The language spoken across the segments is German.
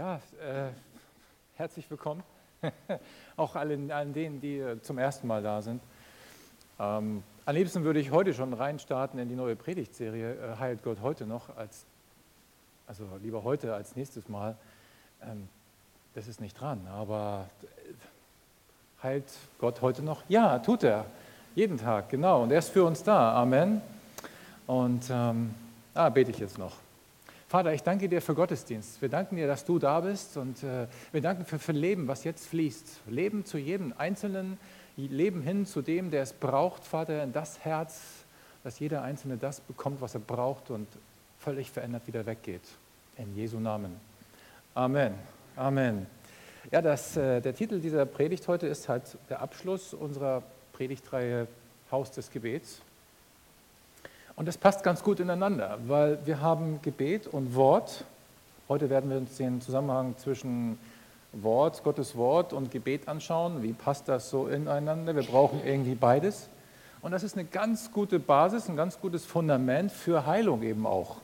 Ja, äh, herzlich willkommen. Auch allen, allen denen, die äh, zum ersten Mal da sind. Ähm, am liebsten würde ich heute schon reinstarten in die neue Predigtserie äh, Heilt Gott heute noch, als, also lieber heute als nächstes Mal. Ähm, das ist nicht dran, aber äh, heilt Gott heute noch? Ja, tut er. Jeden Tag, genau. Und er ist für uns da. Amen. Und ähm, ah, bete ich jetzt noch. Vater, ich danke dir für Gottesdienst. Wir danken dir, dass du da bist und äh, wir danken für, für Leben, was jetzt fließt. Leben zu jedem Einzelnen, Leben hin zu dem, der es braucht, Vater, in das Herz, dass jeder Einzelne das bekommt, was er braucht und völlig verändert wieder weggeht. In Jesu Namen. Amen. Amen. Ja, das, äh, der Titel dieser Predigt heute ist halt der Abschluss unserer Predigtreihe Haus des Gebets. Und das passt ganz gut ineinander, weil wir haben Gebet und Wort. Heute werden wir uns den Zusammenhang zwischen Wort, Gottes Wort und Gebet anschauen. Wie passt das so ineinander? Wir brauchen irgendwie beides. Und das ist eine ganz gute Basis, ein ganz gutes Fundament für Heilung eben auch.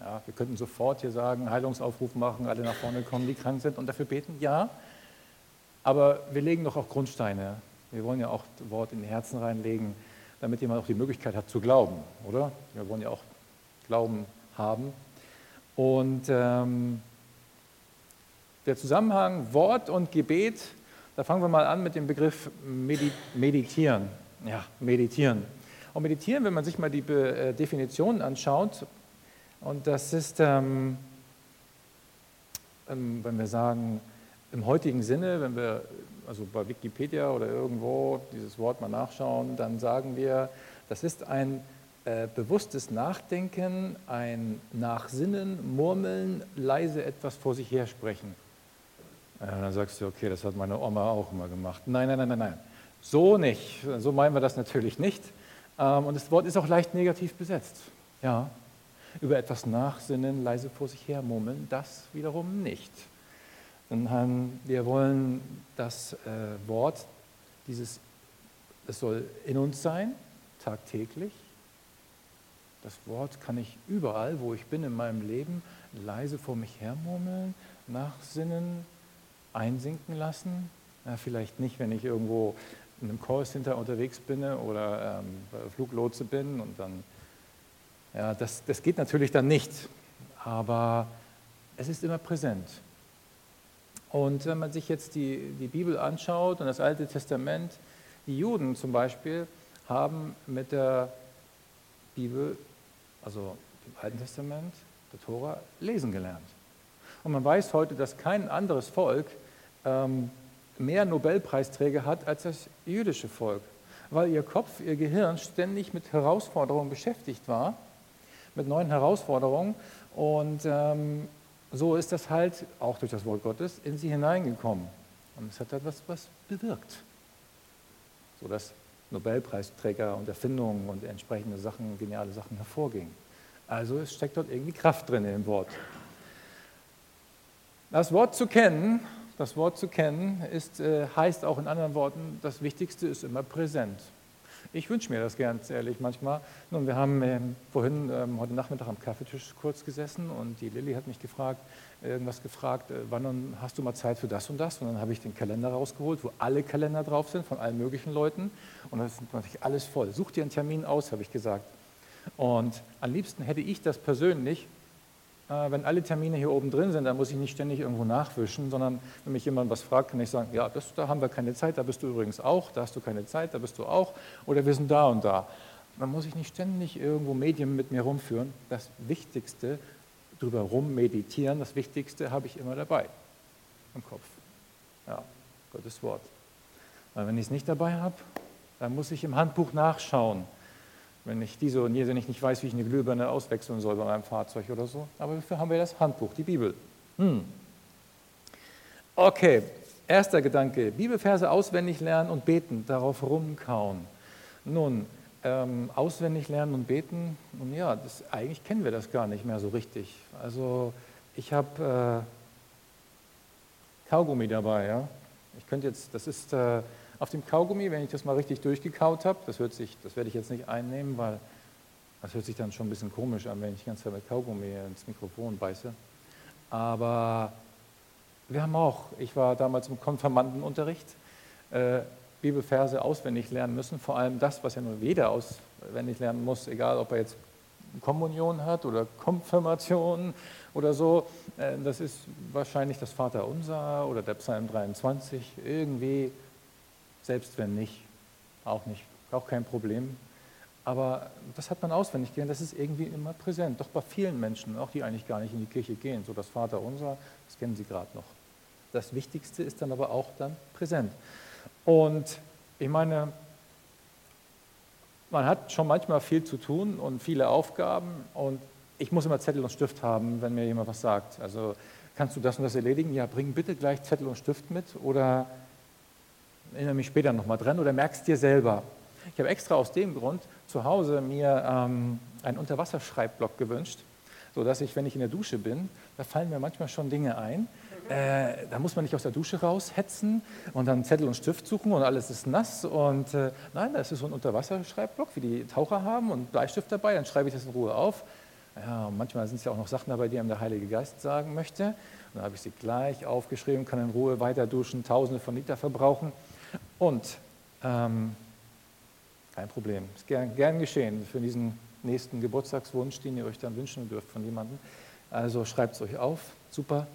Ja, wir könnten sofort hier sagen, Heilungsaufruf machen, alle nach vorne kommen, die krank sind und dafür beten. Ja, aber wir legen doch auch Grundsteine. Wir wollen ja auch Wort in die Herzen reinlegen damit jemand auch die Möglichkeit hat zu glauben, oder? Wir wollen ja auch Glauben haben. Und ähm, der Zusammenhang Wort und Gebet, da fangen wir mal an mit dem Begriff Meditieren. Ja, Meditieren. Und Meditieren, wenn man sich mal die äh, Definition anschaut, und das ist, ähm, ähm, wenn wir sagen, im heutigen Sinne, wenn wir also bei Wikipedia oder irgendwo dieses Wort mal nachschauen, dann sagen wir, das ist ein äh, bewusstes Nachdenken, ein Nachsinnen, Murmeln, leise etwas vor sich her sprechen. Äh, dann sagst du, okay, das hat meine Oma auch immer gemacht. Nein, nein, nein, nein, nein. So nicht. So meinen wir das natürlich nicht. Ähm, und das Wort ist auch leicht negativ besetzt. Ja, über etwas nachsinnen, leise vor sich her murmeln, das wiederum nicht. Sondern wir wollen das äh, Wort, dieses, es soll in uns sein, tagtäglich. Das Wort kann ich überall, wo ich bin in meinem Leben, leise vor mich hermurmeln, nachsinnen, einsinken lassen. Ja, vielleicht nicht, wenn ich irgendwo in einem Callcenter unterwegs bin oder ähm, Fluglotse bin und dann, ja, das, das geht natürlich dann nicht, aber es ist immer präsent. Und wenn man sich jetzt die, die Bibel anschaut und das Alte Testament, die Juden zum Beispiel haben mit der Bibel, also dem Alten Testament, der Tora, lesen gelernt. Und man weiß heute, dass kein anderes Volk ähm, mehr Nobelpreisträger hat als das jüdische Volk, weil ihr Kopf, ihr Gehirn ständig mit Herausforderungen beschäftigt war, mit neuen Herausforderungen. Und ähm, so ist das halt auch durch das Wort Gottes in sie hineingekommen. Und es hat etwas was bewirkt. So dass Nobelpreisträger und Erfindungen und entsprechende Sachen, geniale Sachen hervorgingen. Also es steckt dort irgendwie Kraft drin im Wort. Das Wort zu kennen, das Wort zu kennen, ist, äh, heißt auch in anderen Worten, das Wichtigste ist immer präsent. Ich wünsche mir das ganz ehrlich manchmal. Nun, wir haben ähm, vorhin ähm, heute Nachmittag am Kaffeetisch kurz gesessen und die Lilly hat mich gefragt, irgendwas gefragt, äh, wann hast du mal Zeit für das und das? Und dann habe ich den Kalender rausgeholt, wo alle Kalender drauf sind von allen möglichen Leuten. Und das ist natürlich alles voll. Such dir einen Termin aus, habe ich gesagt. Und am liebsten hätte ich das persönlich wenn alle Termine hier oben drin sind, dann muss ich nicht ständig irgendwo nachwischen, sondern wenn mich jemand was fragt, kann ich sagen, ja, das, da haben wir keine Zeit, da bist du übrigens auch, da hast du keine Zeit, da bist du auch, oder wir sind da und da. Dann muss ich nicht ständig irgendwo Medien mit mir rumführen. Das Wichtigste, drüber rum meditieren, das Wichtigste habe ich immer dabei im Kopf. Ja, Gottes Wort. Weil wenn ich es nicht dabei habe, dann muss ich im Handbuch nachschauen. Wenn ich diese und jene nicht weiß, wie ich eine Glühbirne auswechseln soll bei meinem Fahrzeug oder so. Aber dafür haben wir das Handbuch, die Bibel. Hm. Okay, erster Gedanke, Bibelverse auswendig lernen und beten, darauf rumkauen. Nun, ähm, auswendig lernen und beten, nun ja, das, eigentlich kennen wir das gar nicht mehr so richtig. Also ich habe äh, Kaugummi dabei, ja. Ich könnte jetzt, das ist äh, auf dem Kaugummi, wenn ich das mal richtig durchgekaut habe, das, das werde ich jetzt nicht einnehmen, weil das hört sich dann schon ein bisschen komisch an, wenn ich die ganze Zeit mit Kaugummi ins Mikrofon beiße. Aber wir haben auch, ich war damals im Konfirmandenunterricht, äh, Bibelverse auswendig lernen müssen, vor allem das, was ja nur jeder auswendig lernen muss, egal ob er jetzt Kommunion hat oder Konfirmation oder so. Äh, das ist wahrscheinlich das Vaterunser oder der Psalm 23, irgendwie selbst wenn nicht, auch nicht, auch kein Problem. Aber das hat man auswendig gelernt, das ist irgendwie immer präsent, doch bei vielen Menschen, auch die eigentlich gar nicht in die Kirche gehen. So das Vaterunser, das kennen sie gerade noch. Das Wichtigste ist dann aber auch dann präsent. Und ich meine, man hat schon manchmal viel zu tun und viele Aufgaben und ich muss immer Zettel und Stift haben, wenn mir jemand was sagt. Also kannst du das und das erledigen? Ja, bring bitte gleich Zettel und Stift mit oder erinnere mich später nochmal dran oder merkst dir selber. Ich habe extra aus dem Grund zu Hause mir ähm, einen Unterwasserschreibblock gewünscht, sodass ich, wenn ich in der Dusche bin, da fallen mir manchmal schon Dinge ein. Äh, da muss man nicht aus der Dusche raushetzen und dann Zettel und Stift suchen und alles ist nass. Und äh, nein, das ist so ein Unterwasserschreibblock, wie die Taucher haben und Bleistift dabei, dann schreibe ich das in Ruhe auf. Ja, manchmal sind es ja auch noch Sachen dabei, die einem der Heilige Geist sagen möchte. dann habe ich sie gleich aufgeschrieben, kann in Ruhe weiter duschen, Tausende von Liter verbrauchen. Und ähm, kein Problem, ist gern, gern geschehen für diesen nächsten Geburtstagswunsch, den ihr euch dann wünschen dürft von jemandem. Also schreibt es euch auf, super.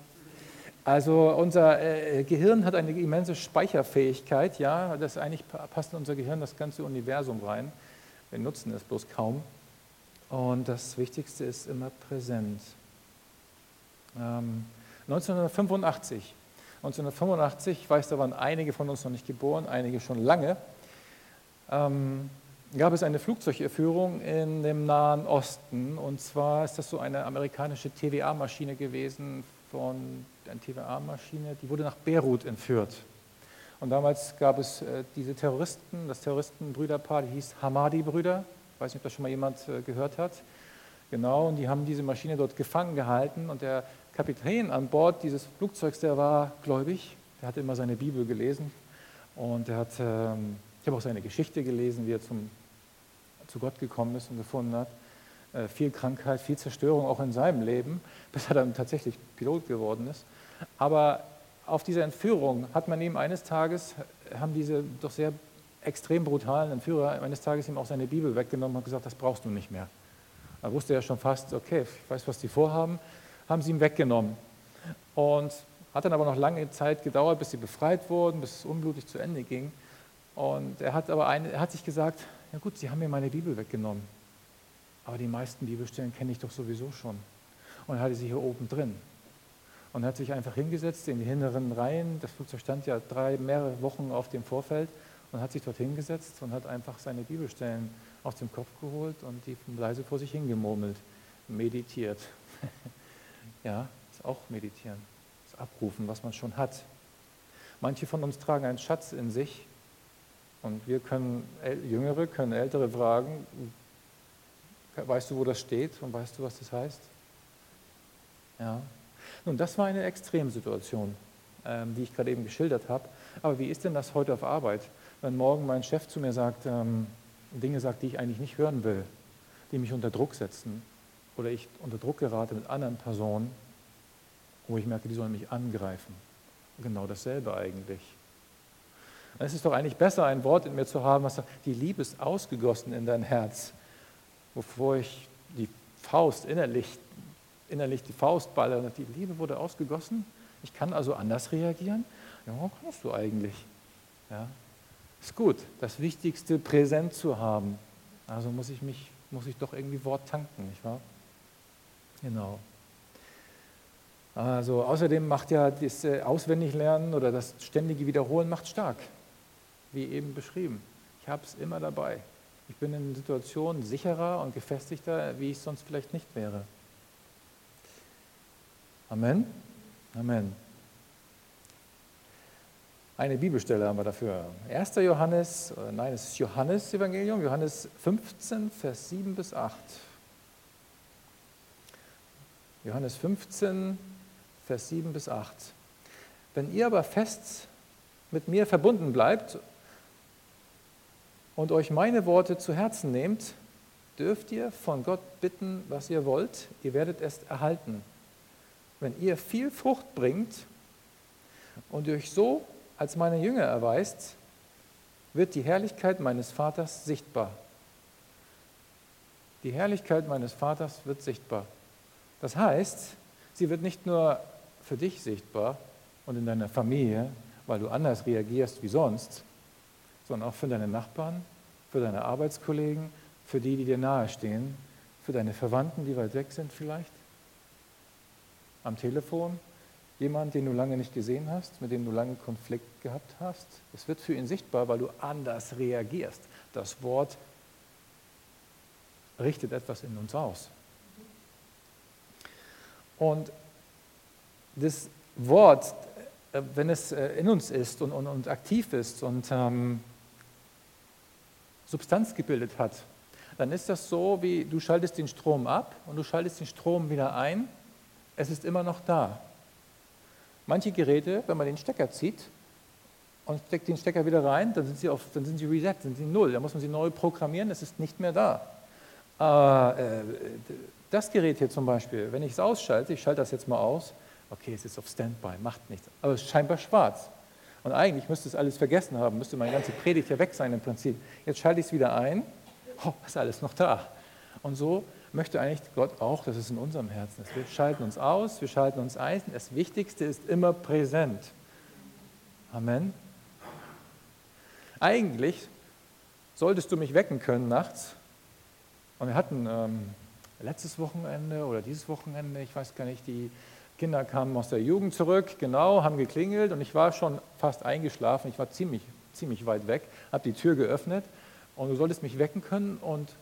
Also unser äh, Gehirn hat eine immense Speicherfähigkeit, ja, das eigentlich passt in unser Gehirn das ganze Universum rein. Wir nutzen es bloß kaum. Und das Wichtigste ist immer präsent. Ähm, 1985 1985, ich weiß, da waren einige von uns noch nicht geboren, einige schon lange, ähm, gab es eine Flugzeugführung in dem Nahen Osten. Und zwar ist das so eine amerikanische TVA-Maschine gewesen, von einer TVA-Maschine, die wurde nach Beirut entführt. Und damals gab es äh, diese Terroristen, das Terroristenbrüderpaar, die hieß Hamadi-Brüder. Ich weiß nicht, ob das schon mal jemand äh, gehört hat. Genau, und die haben diese Maschine dort gefangen gehalten und der Kapitän an Bord dieses Flugzeugs, der war gläubig, der hatte immer seine Bibel gelesen und er hat, ähm, ich habe auch seine Geschichte gelesen, wie er zum, zu Gott gekommen ist und gefunden hat. Äh, viel Krankheit, viel Zerstörung auch in seinem Leben, bis er dann tatsächlich Pilot geworden ist. Aber auf dieser Entführung hat man ihm eines Tages, haben diese doch sehr extrem brutalen Entführer eines Tages ihm auch seine Bibel weggenommen und gesagt, das brauchst du nicht mehr. Da wusste er schon fast, okay, ich weiß, was die vorhaben, haben sie ihm weggenommen. Und hat dann aber noch lange Zeit gedauert, bis sie befreit wurden, bis es unblutig zu Ende ging. Und er hat aber eine, er hat sich gesagt, ja gut, sie haben mir meine Bibel weggenommen. Aber die meisten Bibelstellen kenne ich doch sowieso schon. Und er hatte sie hier oben drin. Und hat sich einfach hingesetzt in die hinteren Reihen. Das Flugzeug stand ja drei, mehrere Wochen auf dem Vorfeld und hat sich dort hingesetzt und hat einfach seine Bibelstellen aus dem Kopf geholt und die leise vor sich hingemurmelt, meditiert. Ja, ist auch meditieren, ist abrufen, was man schon hat. Manche von uns tragen einen Schatz in sich und wir können, Jüngere können Ältere fragen, weißt du, wo das steht und weißt du, was das heißt? Ja. Nun, das war eine Extremsituation, ähm, die ich gerade eben geschildert habe. Aber wie ist denn das heute auf Arbeit, wenn morgen mein Chef zu mir sagt, ähm, Dinge sagt, die ich eigentlich nicht hören will, die mich unter Druck setzen, oder ich unter Druck gerate mit anderen Personen, wo ich merke, die sollen mich angreifen. Genau dasselbe eigentlich. Es ist doch eigentlich besser, ein Wort in mir zu haben, was sagt, die Liebe ist ausgegossen in dein Herz, wovor ich die Faust innerlich, innerlich die Faust balle. Die Liebe wurde ausgegossen. Ich kann also anders reagieren. Ja, kannst du eigentlich. Ja, ist gut. Das Wichtigste präsent zu haben. Also muss ich mich, muss ich doch irgendwie Wort tanken, nicht wahr? Genau. Also außerdem macht ja das äh, Auswendiglernen oder das ständige Wiederholen macht stark, wie eben beschrieben. Ich habe es immer dabei. Ich bin in Situationen sicherer und gefestigter, wie ich sonst vielleicht nicht wäre. Amen. Amen. Eine Bibelstelle haben wir dafür. 1. Johannes, nein, es ist Johannes Evangelium, Johannes 15, Vers 7 bis 8. Johannes 15, Vers 7 bis 8. Wenn ihr aber fest mit mir verbunden bleibt und euch meine Worte zu Herzen nehmt, dürft ihr von Gott bitten, was ihr wollt, ihr werdet es erhalten. Wenn ihr viel Frucht bringt und euch so als meine Jünger erweist, wird die Herrlichkeit meines Vaters sichtbar. Die Herrlichkeit meines Vaters wird sichtbar. Das heißt, sie wird nicht nur für dich sichtbar und in deiner Familie, weil du anders reagierst wie sonst, sondern auch für deine Nachbarn, für deine Arbeitskollegen, für die, die dir nahestehen, für deine Verwandten, die weit weg sind vielleicht, am Telefon, jemand, den du lange nicht gesehen hast, mit dem du lange Konflikt gehabt hast. Es wird für ihn sichtbar, weil du anders reagierst. Das Wort richtet etwas in uns aus. Und das Wort, äh, wenn es äh, in uns ist und, und, und aktiv ist und ähm, Substanz gebildet hat, dann ist das so, wie du schaltest den Strom ab und du schaltest den Strom wieder ein. Es ist immer noch da. Manche Geräte, wenn man den Stecker zieht und steckt den Stecker wieder rein, dann sind sie, auf, dann sind sie reset, sind sie null. Da muss man sie neu programmieren, es ist nicht mehr da. Äh, das Gerät hier zum Beispiel, wenn ich es ausschalte, ich schalte das jetzt mal aus, okay, es ist auf Standby, macht nichts, aber es ist scheinbar schwarz. Und eigentlich müsste es alles vergessen haben, müsste meine ganze Predigt hier weg sein im Prinzip. Jetzt schalte ich es wieder ein, oh, ist alles noch da. Und so möchte eigentlich Gott auch, das ist in unserem Herzen. Wir schalten uns aus, wir schalten uns ein. Das Wichtigste ist immer präsent. Amen. Eigentlich solltest du mich wecken können nachts. Und wir hatten ähm, letztes Wochenende oder dieses Wochenende, ich weiß gar nicht, die Kinder kamen aus der Jugend zurück, genau, haben geklingelt und ich war schon fast eingeschlafen. Ich war ziemlich, ziemlich weit weg, habe die Tür geöffnet und du solltest mich wecken können und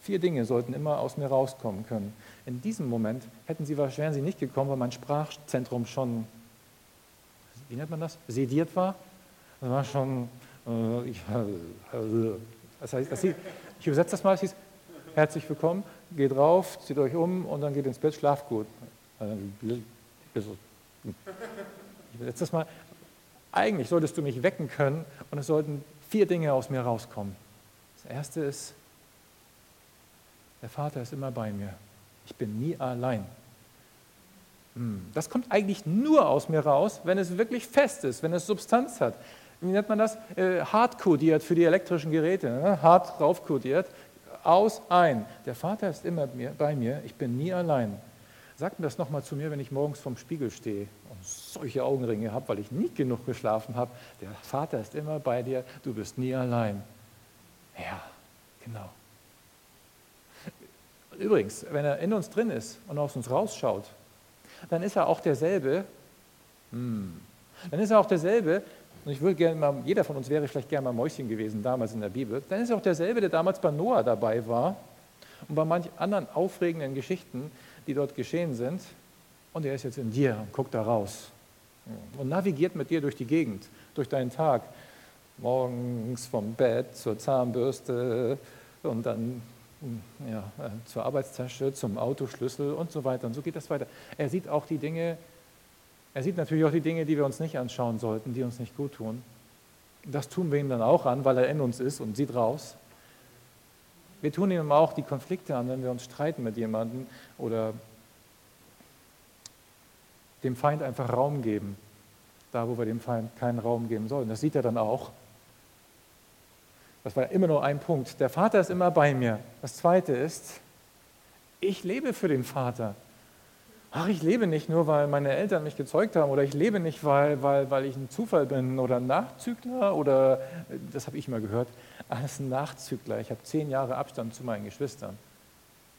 vier Dinge sollten immer aus mir rauskommen können. In diesem Moment hätten sie, wären sie nicht gekommen, weil mein Sprachzentrum schon, wie nennt man das, sediert war. Das war schon, äh, ich, äh, das heißt, das hieß, ich übersetze das mal, es hieß, herzlich willkommen, geht rauf, zieht euch um und dann geht ins Bett, schlaft gut. Ich übersetze das mal. Eigentlich solltest du mich wecken können und es sollten vier Dinge aus mir rauskommen. Das erste ist, der Vater ist immer bei mir. Ich bin nie allein. Hm, das kommt eigentlich nur aus mir raus, wenn es wirklich fest ist, wenn es Substanz hat. Wie nennt man das? Äh, hart kodiert für die elektrischen Geräte. Ne? Hart raufkodiert aus, ein. Der Vater ist immer bei mir, ich bin nie allein. Sagt mir das nochmal zu mir, wenn ich morgens vorm Spiegel stehe und solche Augenringe habe, weil ich nie genug geschlafen habe. Der Vater ist immer bei dir, du bist nie allein. Ja, genau. Übrigens, wenn er in uns drin ist und aus uns rausschaut, dann ist er auch derselbe, hm, dann ist er auch derselbe, und ich würde gerne mal, jeder von uns wäre vielleicht gerne mal Mäuschen gewesen damals in der Bibel, dann ist auch derselbe, der damals bei Noah dabei war und bei manch anderen aufregenden Geschichten, die dort geschehen sind. Und er ist jetzt in dir und guckt da raus und navigiert mit dir durch die Gegend, durch deinen Tag. Morgens vom Bett zur Zahnbürste und dann ja, äh, zur Arbeitstasche, zum Autoschlüssel und so weiter. Und so geht das weiter. Er sieht auch die Dinge, er sieht natürlich auch die Dinge, die wir uns nicht anschauen sollten, die uns nicht gut tun. Das tun wir ihm dann auch an, weil er in uns ist und sieht raus. Wir tun ihm auch die Konflikte an, wenn wir uns streiten mit jemandem oder dem Feind einfach Raum geben, da wo wir dem Feind keinen Raum geben sollen. Das sieht er dann auch. Das war immer nur ein Punkt. Der Vater ist immer bei mir. Das zweite ist, ich lebe für den Vater ach, ich lebe nicht nur, weil meine Eltern mich gezeugt haben oder ich lebe nicht, weil, weil, weil ich ein Zufall bin oder ein Nachzügler oder, das habe ich mal gehört, alles ein Nachzügler. Ich habe zehn Jahre Abstand zu meinen Geschwistern.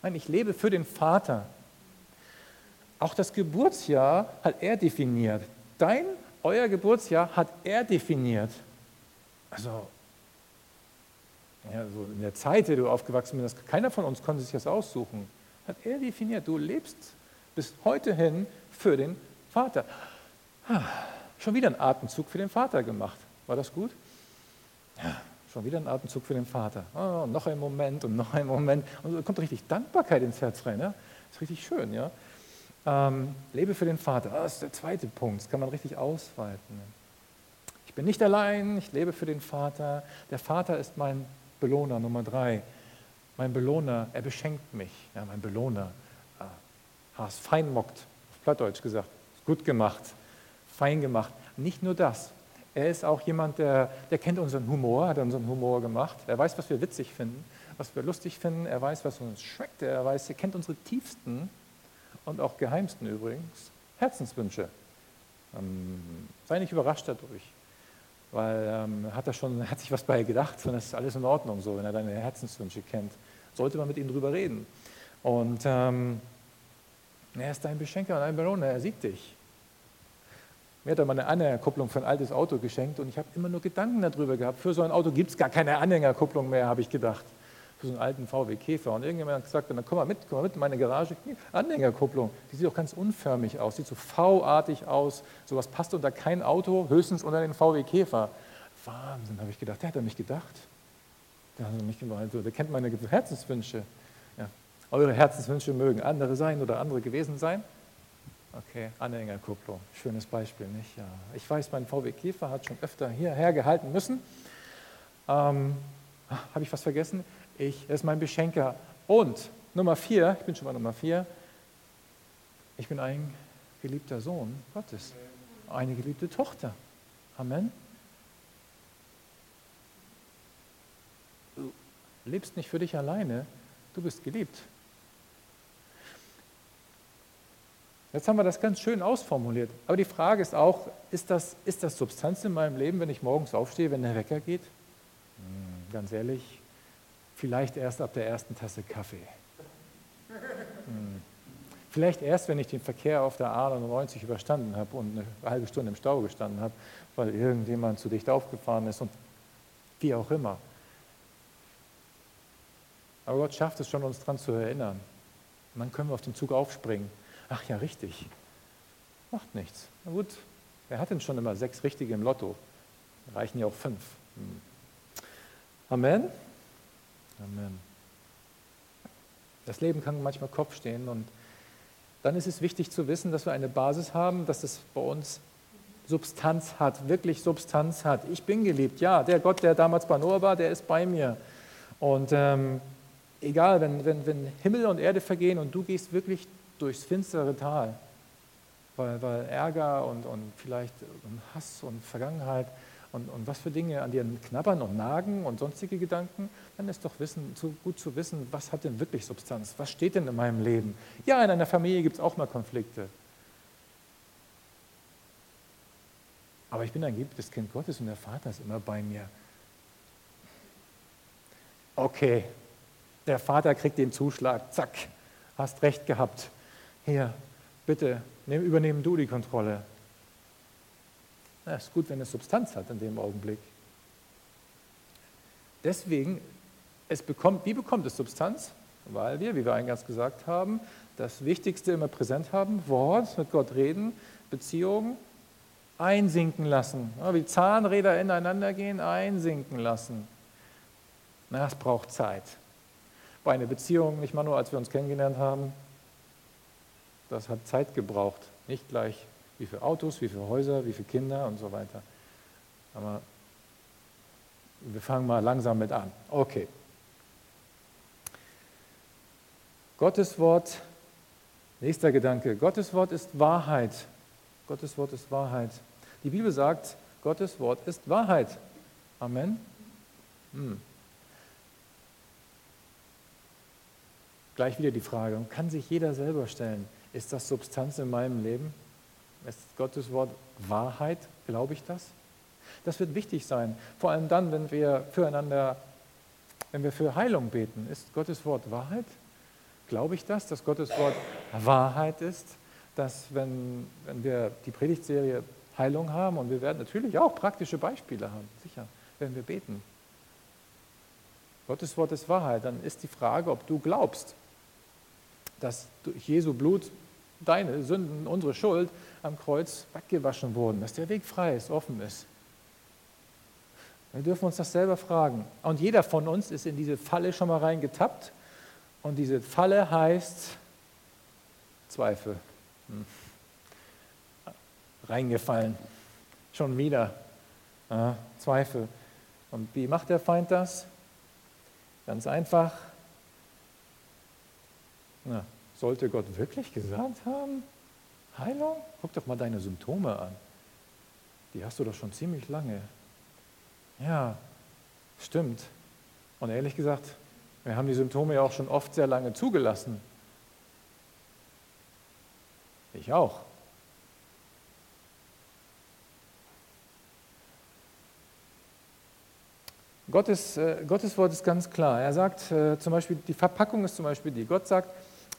Nein, ich lebe für den Vater. Auch das Geburtsjahr hat er definiert. Dein, euer Geburtsjahr hat er definiert. Also, ja, so in der Zeit, in der du aufgewachsen bist, keiner von uns konnte sich das aussuchen. Hat er definiert, du lebst bis heute hin für den Vater. Ah, schon wieder einen Atemzug für den Vater gemacht. War das gut? Ja, schon wieder einen Atemzug für den Vater. Oh, noch ein Moment und noch ein Moment. Und da kommt richtig Dankbarkeit ins Herz rein. Ja? Das ist richtig schön. Ja? Ähm, lebe für den Vater. Ah, das ist der zweite Punkt. Das kann man richtig ausweiten. Ich bin nicht allein, ich lebe für den Vater. Der Vater ist mein Belohner Nummer drei. Mein Belohner, er beschenkt mich. Ja, mein Belohner. Hast fein mockt, auf Plattdeutsch gesagt. Gut gemacht, fein gemacht. Nicht nur das. Er ist auch jemand, der, der kennt unseren Humor, hat unseren Humor gemacht. Er weiß, was wir witzig finden, was wir lustig finden. Er weiß, was uns schmeckt. Er weiß, er kennt unsere tiefsten und auch geheimsten übrigens Herzenswünsche. Ähm, sei nicht überrascht dadurch, weil ähm, hat er schon hat sich was bei gedacht, sondern es ist alles in Ordnung so, wenn er deine Herzenswünsche kennt. Sollte man mit ihm drüber reden. Und ähm, er ist dein Beschenker und ein Belohner, er sieht dich. Mir hat er mal eine Anhängerkupplung für ein altes Auto geschenkt und ich habe immer nur Gedanken darüber gehabt. Für so ein Auto gibt es gar keine Anhängerkupplung mehr, habe ich gedacht. Für so einen alten VW Käfer. Und irgendjemand hat gesagt, dann komm mal mit, komm mal mit in meine Garage. Anhängerkupplung, die sieht auch ganz unförmig aus, sieht so V-artig aus. Sowas passt unter kein Auto, höchstens unter den VW Käfer. Wahnsinn, habe ich gedacht. Der hat an mich gedacht. Der, hat mich der kennt meine Herzenswünsche. Eure Herzenswünsche mögen andere sein oder andere gewesen sein. Okay, Anhängerkupplung, schönes Beispiel, nicht? Ja. Ich weiß, mein VW Käfer hat schon öfter hierher gehalten müssen. Ähm, Habe ich was vergessen? Ich, er ist mein Beschenker. Und Nummer vier, ich bin schon bei Nummer vier, ich bin ein geliebter Sohn Gottes, eine geliebte Tochter. Amen. Du lebst nicht für dich alleine, du bist geliebt. Jetzt haben wir das ganz schön ausformuliert. Aber die Frage ist auch, ist das, ist das Substanz in meinem Leben, wenn ich morgens aufstehe, wenn der Wecker geht? Hm, ganz ehrlich, vielleicht erst ab der ersten Tasse Kaffee. Hm. Vielleicht erst, wenn ich den Verkehr auf der A99 überstanden habe und eine halbe Stunde im Stau gestanden habe, weil irgendjemand zu dicht aufgefahren ist und wie auch immer. Aber Gott schafft es schon, uns daran zu erinnern. Und dann können wir auf den Zug aufspringen Ach ja, richtig. Macht nichts. Na gut, wer hat denn schon immer sechs Richtige im Lotto? Reichen ja auch fünf. Hm. Amen. Amen. Das Leben kann manchmal Kopf stehen und dann ist es wichtig zu wissen, dass wir eine Basis haben, dass es bei uns Substanz hat, wirklich Substanz hat. Ich bin geliebt, ja, der Gott, der damals bei Noah war, der ist bei mir. Und ähm, egal, wenn, wenn, wenn Himmel und Erde vergehen und du gehst wirklich durchs finstere Tal, weil, weil Ärger und, und vielleicht Hass und Vergangenheit und, und was für Dinge an dir knabbern und nagen und sonstige Gedanken, dann ist doch wissen, zu, gut zu wissen, was hat denn wirklich Substanz, was steht denn in meinem Leben. Ja, in einer Familie gibt es auch mal Konflikte. Aber ich bin ein geliebtes Kind Gottes und der Vater ist immer bei mir. Okay, der Vater kriegt den Zuschlag, zack, hast recht gehabt. Hier, bitte, nehm, übernehmen du die Kontrolle. Es ist gut, wenn es Substanz hat in dem Augenblick. Deswegen, es bekommt, wie bekommt es Substanz? Weil wir, wie wir eingangs gesagt haben, das Wichtigste immer präsent haben, Wort, mit Gott reden, Beziehungen einsinken lassen. Wie Zahnräder ineinander gehen, einsinken lassen. Na, es braucht Zeit. Bei einer Beziehung, nicht mal nur als wir uns kennengelernt haben, das hat Zeit gebraucht. Nicht gleich wie viele Autos, wie viele Häuser, wie viele Kinder und so weiter. Aber wir fangen mal langsam mit an. Okay. Gottes Wort, nächster Gedanke. Gottes Wort ist Wahrheit. Gottes Wort ist Wahrheit. Die Bibel sagt, Gottes Wort ist Wahrheit. Amen. Hm. Gleich wieder die Frage, kann sich jeder selber stellen. Ist das Substanz in meinem Leben? Ist Gottes Wort Wahrheit? Glaube ich das? Das wird wichtig sein, vor allem dann, wenn wir füreinander, wenn wir für Heilung beten. Ist Gottes Wort Wahrheit? Glaube ich das, dass Gottes Wort Wahrheit ist? Dass, wenn, wenn wir die Predigtserie Heilung haben, und wir werden natürlich auch praktische Beispiele haben, sicher, wenn wir beten. Gottes Wort ist Wahrheit, dann ist die Frage, ob du glaubst, dass durch Jesu Blut deine Sünden, unsere Schuld am Kreuz weggewaschen wurden, dass der Weg frei ist, offen ist. Wir dürfen uns das selber fragen. Und jeder von uns ist in diese Falle schon mal reingetappt. Und diese Falle heißt Zweifel. Hm. Reingefallen. Schon wieder. Ja, Zweifel. Und wie macht der Feind das? Ganz einfach. Na, sollte Gott wirklich gesagt haben? Heilung? Guck doch mal deine Symptome an. Die hast du doch schon ziemlich lange. Ja, stimmt. Und ehrlich gesagt, wir haben die Symptome ja auch schon oft sehr lange zugelassen. Ich auch. Gottes, äh, Gottes Wort ist ganz klar. Er sagt äh, zum Beispiel, die Verpackung ist zum Beispiel die. Gott sagt,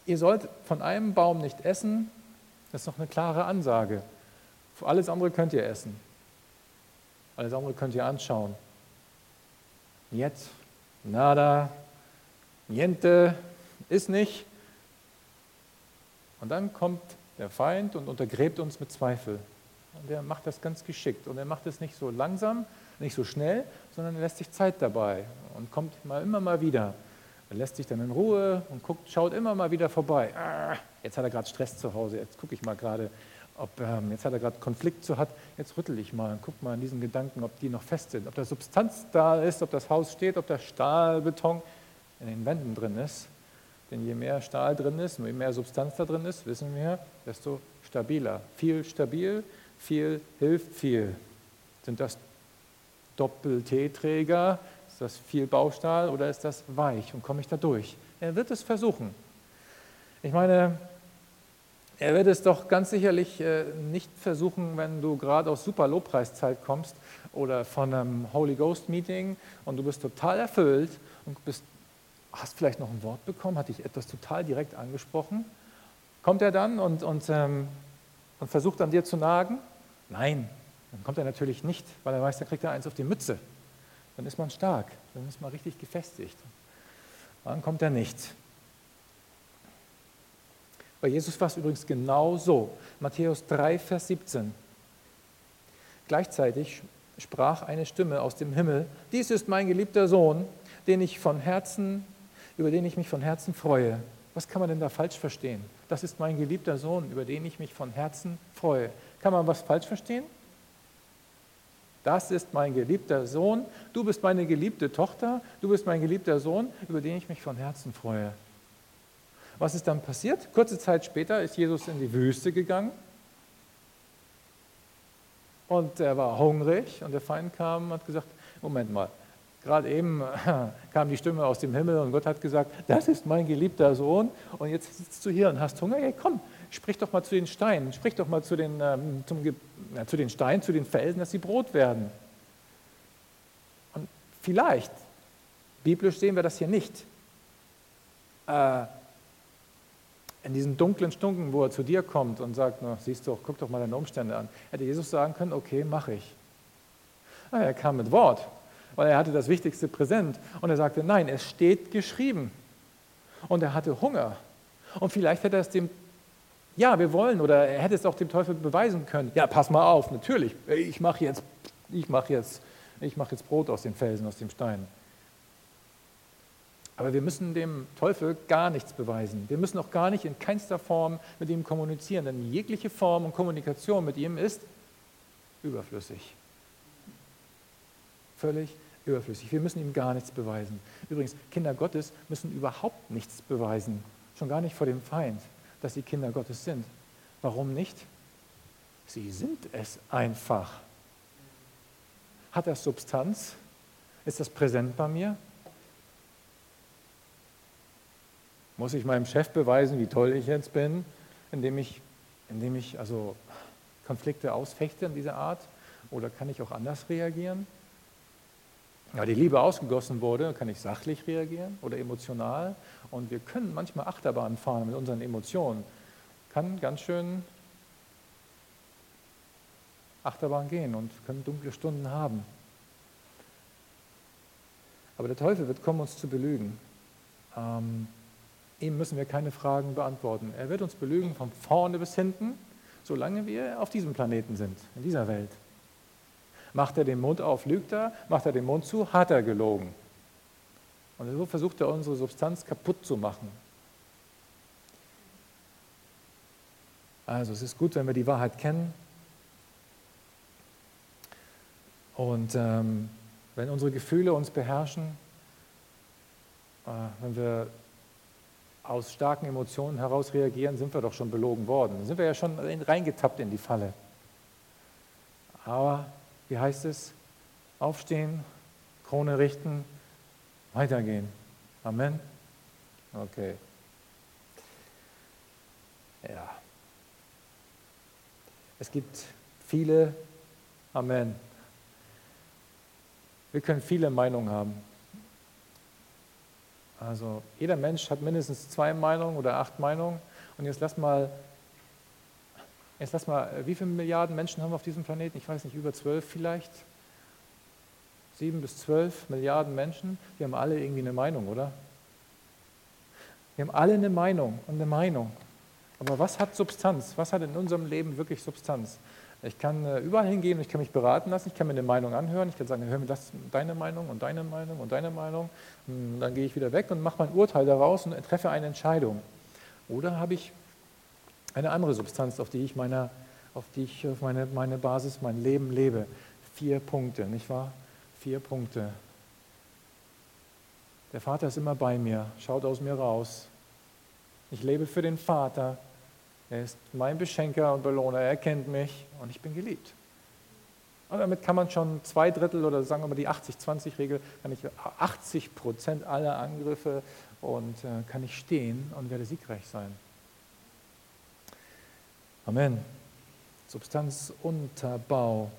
ihr sollt von einem Baum nicht essen. Das ist noch eine klare Ansage. Alles andere könnt ihr essen. Alles andere könnt ihr anschauen. Jetzt, nada, niente, ist nicht. Und dann kommt der Feind und untergräbt uns mit Zweifel. Und er macht das ganz geschickt. Und er macht es nicht so langsam, nicht so schnell, sondern er lässt sich Zeit dabei und kommt mal, immer mal wieder. Er lässt sich dann in Ruhe und guckt, schaut immer mal wieder vorbei. Ah, jetzt hat er gerade Stress zu Hause, jetzt gucke ich mal gerade, ob, ähm, jetzt hat er gerade Konflikt zu hat, jetzt rüttel ich mal und guck mal an diesen Gedanken, ob die noch fest sind, ob da Substanz da ist, ob das Haus steht, ob der Stahlbeton in den Wänden drin ist. Denn je mehr Stahl drin ist, je mehr Substanz da drin ist, wissen wir, desto stabiler. Viel stabil, viel hilft viel. Sind das Doppel-T-Träger? Ist das viel Baustahl oder ist das weich und komme ich da durch? Er wird es versuchen. Ich meine, er wird es doch ganz sicherlich äh, nicht versuchen, wenn du gerade aus super Lobpreiszeit kommst oder von einem Holy Ghost Meeting und du bist total erfüllt und bist, hast vielleicht noch ein Wort bekommen, hat dich etwas total direkt angesprochen. Kommt er dann und, und, ähm, und versucht an dir zu nagen? Nein, dann kommt er natürlich nicht, weil er weiß, dann kriegt er eins auf die Mütze. Dann ist man stark, dann ist man richtig gefestigt. Dann kommt er nicht. Bei Jesus war es übrigens genau so. Matthäus 3, Vers 17. Gleichzeitig sprach eine Stimme aus dem Himmel, dies ist mein geliebter Sohn, den ich von Herzen, über den ich mich von Herzen freue. Was kann man denn da falsch verstehen? Das ist mein geliebter Sohn, über den ich mich von Herzen freue. Kann man was falsch verstehen? Das ist mein geliebter Sohn, du bist meine geliebte Tochter, du bist mein geliebter Sohn, über den ich mich von Herzen freue. Was ist dann passiert? Kurze Zeit später ist Jesus in die Wüste gegangen und er war hungrig und der Feind kam und hat gesagt, Moment mal, gerade eben kam die Stimme aus dem Himmel und Gott hat gesagt, das ist mein geliebter Sohn und jetzt sitzt du hier und hast Hunger, hey komm, sprich doch mal zu den Steinen, sprich doch mal zu den, ähm, zum, ja, zu den Steinen, zu den Felsen, dass sie Brot werden. Und vielleicht, biblisch sehen wir das hier nicht, äh, in diesen dunklen Stunden, wo er zu dir kommt und sagt, na, siehst du, guck doch mal deine Umstände an, hätte Jesus sagen können, okay, mache ich. Aber er kam mit Wort, weil er hatte das wichtigste Präsent und er sagte, nein, es steht geschrieben. Und er hatte Hunger. Und vielleicht hätte er es dem, ja, wir wollen, oder er hätte es auch dem Teufel beweisen können. Ja, pass mal auf, natürlich, ich mache jetzt, ich mache jetzt, ich mache jetzt Brot aus den Felsen, aus dem Stein. Aber wir müssen dem Teufel gar nichts beweisen. Wir müssen auch gar nicht in keinster Form mit ihm kommunizieren, denn jegliche Form und Kommunikation mit ihm ist überflüssig. Völlig überflüssig. Wir müssen ihm gar nichts beweisen. Übrigens, Kinder Gottes müssen überhaupt nichts beweisen, schon gar nicht vor dem Feind, dass sie Kinder Gottes sind. Warum nicht? Sie sind es einfach. Hat das Substanz? Ist das präsent bei mir? Muss ich meinem Chef beweisen, wie toll ich jetzt bin, indem ich, indem ich also Konflikte ausfechte in dieser Art? Oder kann ich auch anders reagieren? Ja, die Liebe ausgegossen wurde, kann ich sachlich reagieren oder emotional. Und wir können manchmal Achterbahn fahren mit unseren Emotionen. Kann ganz schön Achterbahn gehen und können dunkle Stunden haben. Aber der Teufel wird kommen, uns zu belügen. Ähm, ihm müssen wir keine Fragen beantworten. Er wird uns belügen von vorne bis hinten, solange wir auf diesem Planeten sind, in dieser Welt. Macht er den Mund auf, lügt er. Macht er den Mund zu, hat er gelogen. Und so versucht er unsere Substanz kaputt zu machen. Also es ist gut, wenn wir die Wahrheit kennen. Und ähm, wenn unsere Gefühle uns beherrschen, äh, wenn wir aus starken Emotionen heraus reagieren, sind wir doch schon belogen worden. Dann sind wir ja schon reingetappt in die Falle. Aber, wie heißt es? Aufstehen, Krone richten, weitergehen. Amen? Okay. Ja. Es gibt viele Amen. Wir können viele Meinungen haben. Also jeder Mensch hat mindestens zwei Meinungen oder acht Meinungen. Und jetzt lass mal, jetzt lass mal, wie viele Milliarden Menschen haben wir auf diesem Planeten? Ich weiß nicht, über zwölf vielleicht? Sieben bis zwölf Milliarden Menschen, die haben alle irgendwie eine Meinung, oder? Wir haben alle eine Meinung und eine Meinung. Aber was hat Substanz? Was hat in unserem Leben wirklich Substanz? Ich kann äh, überall hingehen, ich kann mich beraten lassen, ich kann mir eine Meinung anhören, ich kann sagen, hör mir das, deine Meinung und deine Meinung und deine Meinung. Und dann gehe ich wieder weg und mache mein Urteil daraus und treffe eine Entscheidung. Oder habe ich eine andere Substanz, auf die ich, meine, auf die ich meine, meine Basis, mein Leben lebe. Vier Punkte, nicht wahr? Vier Punkte. Der Vater ist immer bei mir, schaut aus mir raus. Ich lebe für den Vater. Er ist mein Beschenker und Belohner. Er kennt mich und ich bin geliebt. Und damit kann man schon zwei Drittel oder sagen wir mal die 80-20-Regel, kann ich 80 Prozent aller Angriffe und äh, kann ich stehen und werde siegreich sein. Amen. Substanzunterbau.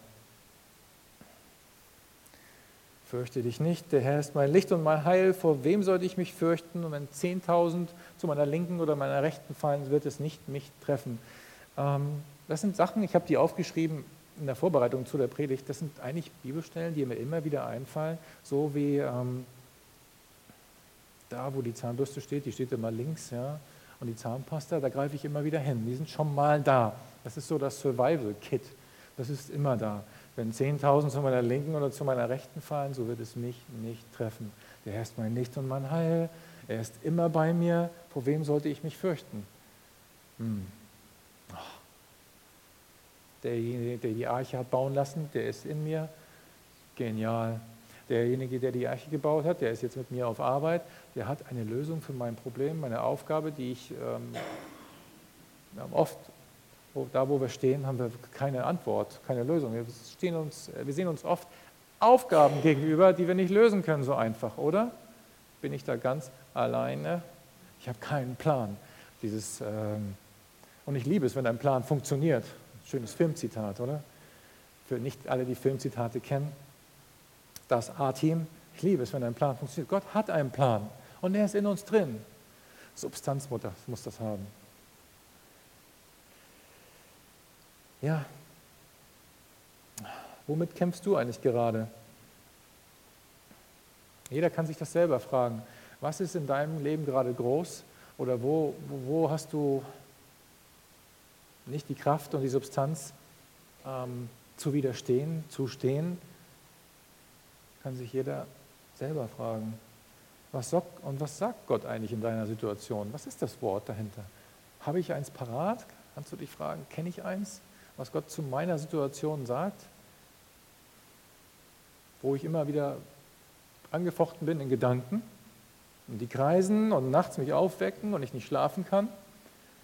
Fürchte dich nicht, der Herr ist mein Licht und mein Heil. Vor wem sollte ich mich fürchten? Und wenn 10.000 zu meiner Linken oder meiner Rechten fallen, wird es nicht mich treffen. Ähm, das sind Sachen, ich habe die aufgeschrieben in der Vorbereitung zu der Predigt. Das sind eigentlich Bibelstellen, die mir immer wieder einfallen. So wie ähm, da, wo die Zahnbürste steht, die steht immer links, ja. Und die Zahnpasta, da greife ich immer wieder hin. Die sind schon mal da. Das ist so das Survival-Kit. Das ist immer da. Wenn 10.000 zu meiner Linken oder zu meiner Rechten fallen, so wird es mich nicht treffen. Der Herr ist mein Licht und mein Heil. Er ist immer bei mir. Vor wem sollte ich mich fürchten? Hm. Derjenige, der die Arche hat bauen lassen, der ist in mir. Genial. Derjenige, der die Arche gebaut hat, der ist jetzt mit mir auf Arbeit. Der hat eine Lösung für mein Problem, meine Aufgabe, die ich ähm, oft da, wo wir stehen, haben wir keine Antwort, keine Lösung. Wir, stehen uns, wir sehen uns oft Aufgaben gegenüber, die wir nicht lösen können so einfach, oder? Bin ich da ganz alleine? Ich habe keinen Plan. Dieses, ähm, und ich liebe es, wenn ein Plan funktioniert. Schönes Filmzitat, oder? Für nicht alle, die Filmzitate kennen. Das A-Team. Ich liebe es, wenn ein Plan funktioniert. Gott hat einen Plan und er ist in uns drin. Substanz muss das haben. Ja, womit kämpfst du eigentlich gerade? Jeder kann sich das selber fragen. Was ist in deinem Leben gerade groß? Oder wo, wo, hast du nicht die Kraft und die Substanz ähm, zu widerstehen, zu stehen? Kann sich jeder selber fragen. Was sagt, und was sagt Gott eigentlich in deiner Situation? Was ist das Wort dahinter? Habe ich eins parat? Kannst du dich fragen, kenne ich eins? was Gott zu meiner Situation sagt, wo ich immer wieder angefochten bin in Gedanken und die kreisen und nachts mich aufwecken und ich nicht schlafen kann?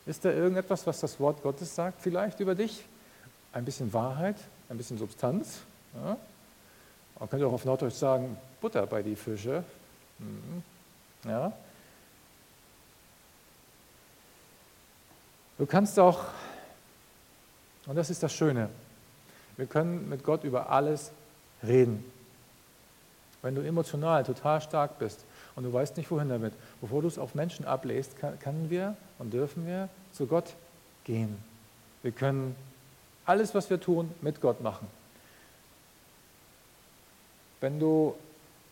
Ist da irgendetwas, was das Wort Gottes sagt, vielleicht über dich? Ein bisschen Wahrheit, ein bisschen Substanz. Ja? Man könnte auch auf Norddeutsch sagen, Butter bei die Fische. Mhm. Ja? Du kannst auch und das ist das Schöne. Wir können mit Gott über alles reden. Wenn du emotional total stark bist und du weißt nicht, wohin damit, bevor du es auf Menschen ablässt, können wir und dürfen wir zu Gott gehen. Wir können alles, was wir tun, mit Gott machen. Wenn du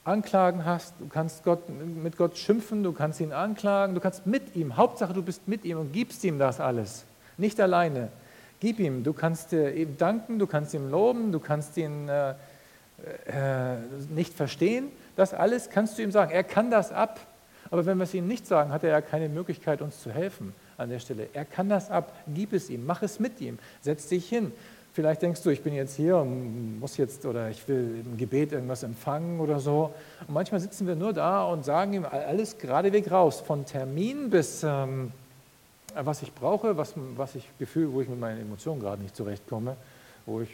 Anklagen hast, du kannst Gott, mit Gott schimpfen, du kannst ihn anklagen, du kannst mit ihm, Hauptsache du bist mit ihm und gibst ihm das alles, nicht alleine. Gib ihm, du kannst ihm danken, du kannst ihm loben, du kannst ihn äh, äh, nicht verstehen, das alles kannst du ihm sagen. Er kann das ab, aber wenn wir es ihm nicht sagen, hat er ja keine Möglichkeit, uns zu helfen an der Stelle. Er kann das ab, gib es ihm, mach es mit ihm, setz dich hin. Vielleicht denkst du, ich bin jetzt hier und muss jetzt oder ich will im Gebet irgendwas empfangen oder so. Und manchmal sitzen wir nur da und sagen ihm alles geradeweg raus, von Termin bis ähm, was ich brauche, was, was ich Gefühl, wo ich mit meinen Emotionen gerade nicht zurechtkomme, wo ich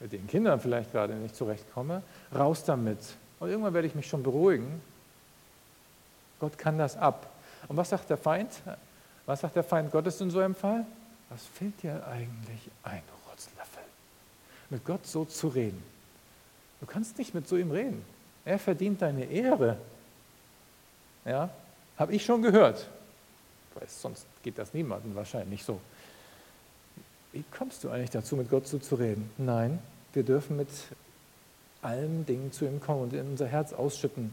mit den Kindern vielleicht gerade nicht zurechtkomme, raus damit. Und irgendwann werde ich mich schon beruhigen. Gott kann das ab. Und was sagt der Feind? Was sagt der Feind Gottes in so einem Fall? Was fällt dir eigentlich ein, mit Gott so zu reden. Du kannst nicht mit so ihm reden. Er verdient deine Ehre. Ja, habe ich schon gehört. Weil sonst geht das niemandem wahrscheinlich so. Wie kommst du eigentlich dazu, mit Gott so zu reden? Nein, wir dürfen mit allen Dingen zu ihm kommen und in unser Herz ausschütten.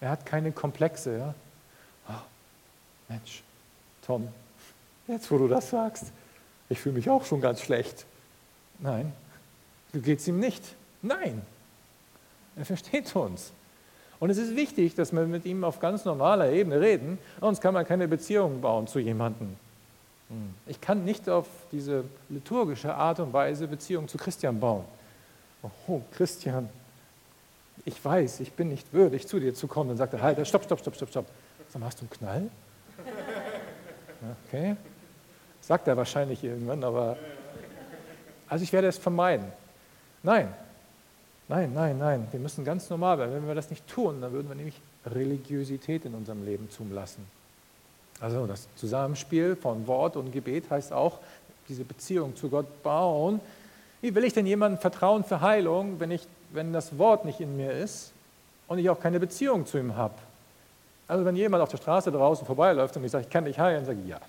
Er hat keine Komplexe. Ja? Oh, Mensch, Tom, jetzt wo du das sagst, ich fühle mich auch schon ganz schlecht. Nein, geht es ihm nicht. Nein, er versteht uns. Und es ist wichtig, dass wir mit ihm auf ganz normaler Ebene reden, sonst kann man keine Beziehung bauen zu jemandem. Hm. Ich kann nicht auf diese liturgische Art und Weise Beziehung zu Christian bauen. Oh, Christian, ich weiß, ich bin nicht würdig, zu dir zu kommen. Dann sagt er, halt, stopp, stopp, stopp, stopp, stopp. Sag mal, hast du einen Knall? Okay. Sagt er wahrscheinlich irgendwann, aber also ich werde es vermeiden. Nein, nein, nein, nein. Wir müssen ganz normal werden. Wenn wir das nicht tun, dann würden wir nämlich Religiosität in unserem Leben zulassen. Also das Zusammenspiel von Wort und Gebet heißt auch, diese Beziehung zu Gott bauen. Wie will ich denn jemandem vertrauen für Heilung, wenn, ich, wenn das Wort nicht in mir ist und ich auch keine Beziehung zu ihm habe? Also wenn jemand auf der Straße draußen vorbeiläuft und ich sage, ich kann dich heilen, sage ich, ja,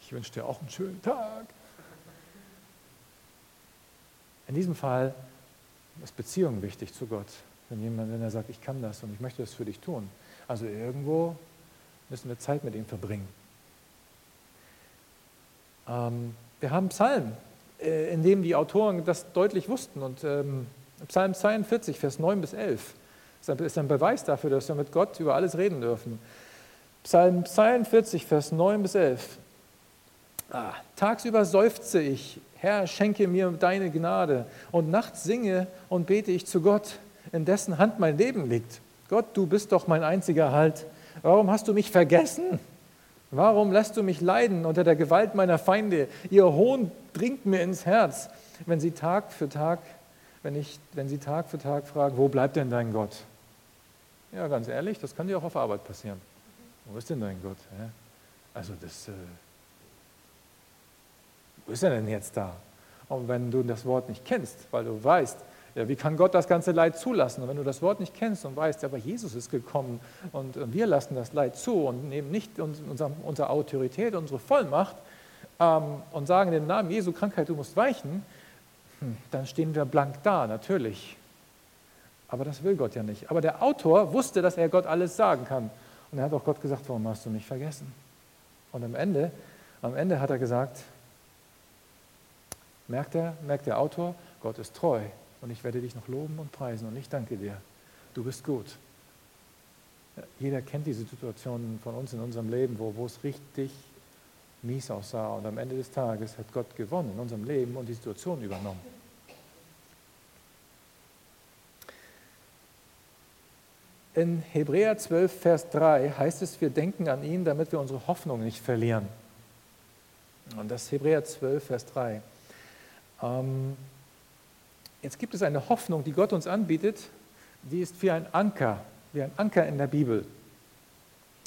ich wünsche dir auch einen schönen Tag. In diesem Fall ist Beziehung wichtig zu Gott. Wenn jemand, wenn er sagt, ich kann das und ich möchte das für dich tun. Also irgendwo müssen wir Zeit mit ihm verbringen. Ähm, wir haben Psalmen, äh, in dem die Autoren das deutlich wussten. Und ähm, Psalm 42, Vers 9 bis 11 ist ein Beweis dafür, dass wir mit Gott über alles reden dürfen. Psalm 42, Vers 9 bis 11. Ah, tagsüber seufze ich Herr, schenke mir deine Gnade. Und nachts singe und bete ich zu Gott, in dessen Hand mein Leben liegt. Gott, du bist doch mein einziger Halt. Warum hast du mich vergessen? Warum lässt du mich leiden unter der Gewalt meiner Feinde? Ihr Hohn dringt mir ins Herz, wenn sie Tag für Tag, wenn, ich, wenn sie Tag für Tag fragen, wo bleibt denn dein Gott? Ja, ganz ehrlich, das kann dir auch auf Arbeit passieren. Wo ist denn dein Gott? Also das, äh, wo ist er denn jetzt da? Und wenn du das Wort nicht kennst, weil du weißt, ja, wie kann Gott das ganze Leid zulassen? Und wenn du das Wort nicht kennst und weißt, aber Jesus ist gekommen und wir lassen das Leid zu und nehmen nicht unsere, unsere Autorität, unsere Vollmacht ähm, und sagen dem Namen Jesu Krankheit, du musst weichen, hm, dann stehen wir blank da, natürlich. Aber das will Gott ja nicht. Aber der Autor wusste, dass er Gott alles sagen kann. Und er hat auch Gott gesagt, warum hast du mich vergessen? Und am Ende, am Ende hat er gesagt, Merkt der, merkt der Autor, Gott ist treu und ich werde dich noch loben und preisen und ich danke dir. Du bist gut. Jeder kennt diese Situationen von uns in unserem Leben, wo, wo es richtig mies aussah und am Ende des Tages hat Gott gewonnen in unserem Leben und die Situation übernommen. In Hebräer 12, Vers 3 heißt es, wir denken an ihn, damit wir unsere Hoffnung nicht verlieren. Und das ist Hebräer 12, Vers 3. Ähm, jetzt gibt es eine Hoffnung, die Gott uns anbietet, die ist wie ein Anker, wie ein Anker in der Bibel.